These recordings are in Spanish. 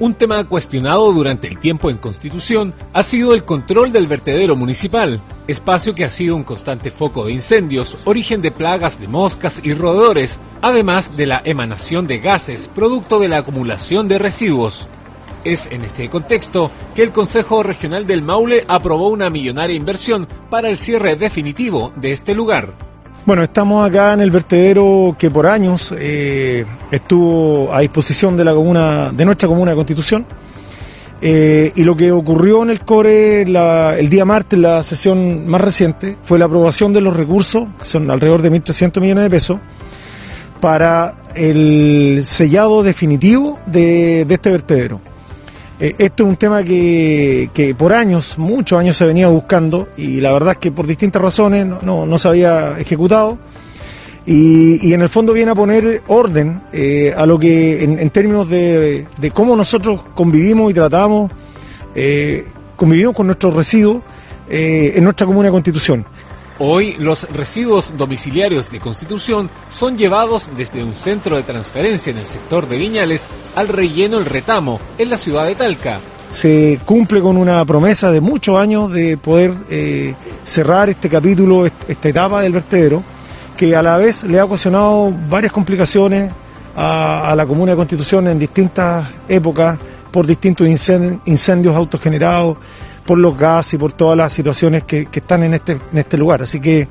Un tema cuestionado durante el tiempo en Constitución ha sido el control del vertedero municipal, espacio que ha sido un constante foco de incendios, origen de plagas de moscas y roedores, además de la emanación de gases producto de la acumulación de residuos. Es en este contexto que el Consejo Regional del Maule aprobó una millonaria inversión para el cierre definitivo de este lugar. Bueno, estamos acá en el vertedero que por años eh, estuvo a disposición de la comuna, de nuestra comuna de Constitución. Eh, y lo que ocurrió en el CORE el día martes, la sesión más reciente, fue la aprobación de los recursos, que son alrededor de 1.300 millones de pesos, para el sellado definitivo de este vertedero. Eh, esto es un tema que, por años, muchos años se venía buscando y la verdad es que por distintas razones no, se había ejecutado. Y, en el fondo viene a poner orden eh, a lo que en, términos de, cómo nosotros convivimos y tratamos, eh, convivimos con nuestros residuos en nuestra comuna de Constitución. Hoy los residuos domiciliarios de Constitución son llevados desde un centro de transferencia en el sector de Viñales al relleno El Retamo, en la ciudad de Talca. Se cumple con una promesa de muchos años de poder eh, cerrar este capítulo, esta etapa del vertedero, que a la vez le ha ocasionado varias complicaciones a, la Comuna de Constitución en distintas épocas por distintos incendios autogenerados por los gases y por todas las situaciones que, están en este, en este lugar. Así que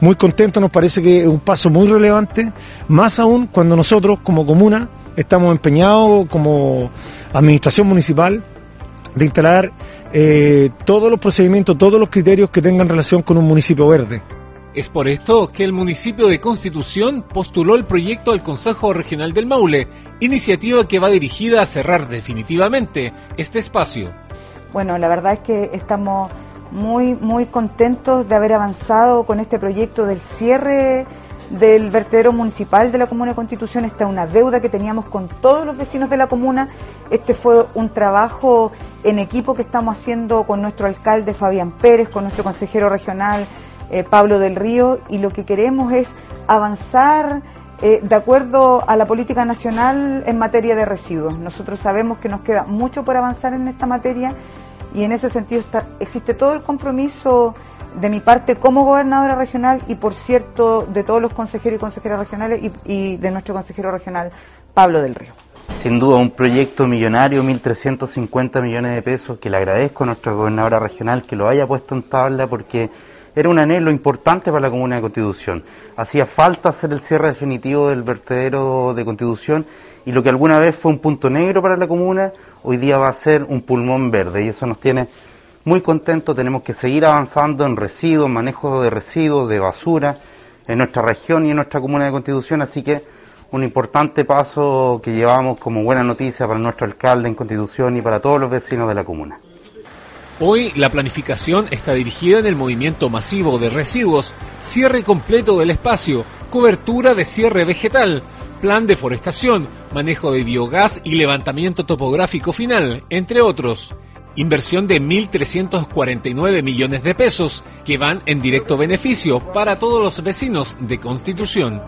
muy contento, nos parece que es un paso muy relevante, más aún cuando nosotros como comuna estamos empeñados como administración municipal de instalar eh, todos los procedimientos, todos los criterios que tengan relación con un municipio verde. Es por esto que el municipio de Constitución postuló el proyecto al Consejo Regional del Maule, iniciativa que va dirigida a cerrar definitivamente este espacio. Bueno, la verdad es que estamos muy, muy contentos de haber avanzado con este proyecto del cierre del vertedero municipal de la Comuna de Constitución. Esta es una deuda que teníamos con todos los vecinos de la comuna. Este fue un trabajo en equipo que estamos haciendo con nuestro alcalde Fabián Pérez, con nuestro consejero regional eh, Pablo del Río, y lo que queremos es avanzar eh, de acuerdo a la política nacional en materia de residuos. Nosotros sabemos que nos queda mucho por avanzar en esta materia y en ese sentido está, existe todo el compromiso de mi parte como gobernadora regional y por cierto de todos los consejeros y consejeras regionales y, de nuestro consejero regional Pablo del Río. Sin duda un proyecto millonario, 1.350 millones de pesos, que le agradezco a nuestra gobernadora regional que lo haya puesto en tabla porque era un anhelo importante para la Comuna de Constitución. Hacía falta hacer el cierre definitivo del vertedero de Constitución y lo que alguna vez fue un punto negro para la comuna, hoy día va a ser un pulmón verde y eso nos tiene muy contentos. Tenemos que seguir avanzando en residuos, manejo de residuos, de basura en nuestra región y en nuestra comuna de Constitución, así que un importante paso que llevamos como buena noticia para nuestro alcalde en Constitución y para todos los vecinos de la comuna. Hoy la planificación está dirigida en el movimiento masivo de residuos, cierre completo del espacio, cobertura de cierre vegetal, plan de forestación, manejo de biogás y levantamiento topográfico final, entre otros. Inversión de 1.349 millones de pesos que van en directo beneficio para todos los vecinos de Constitución.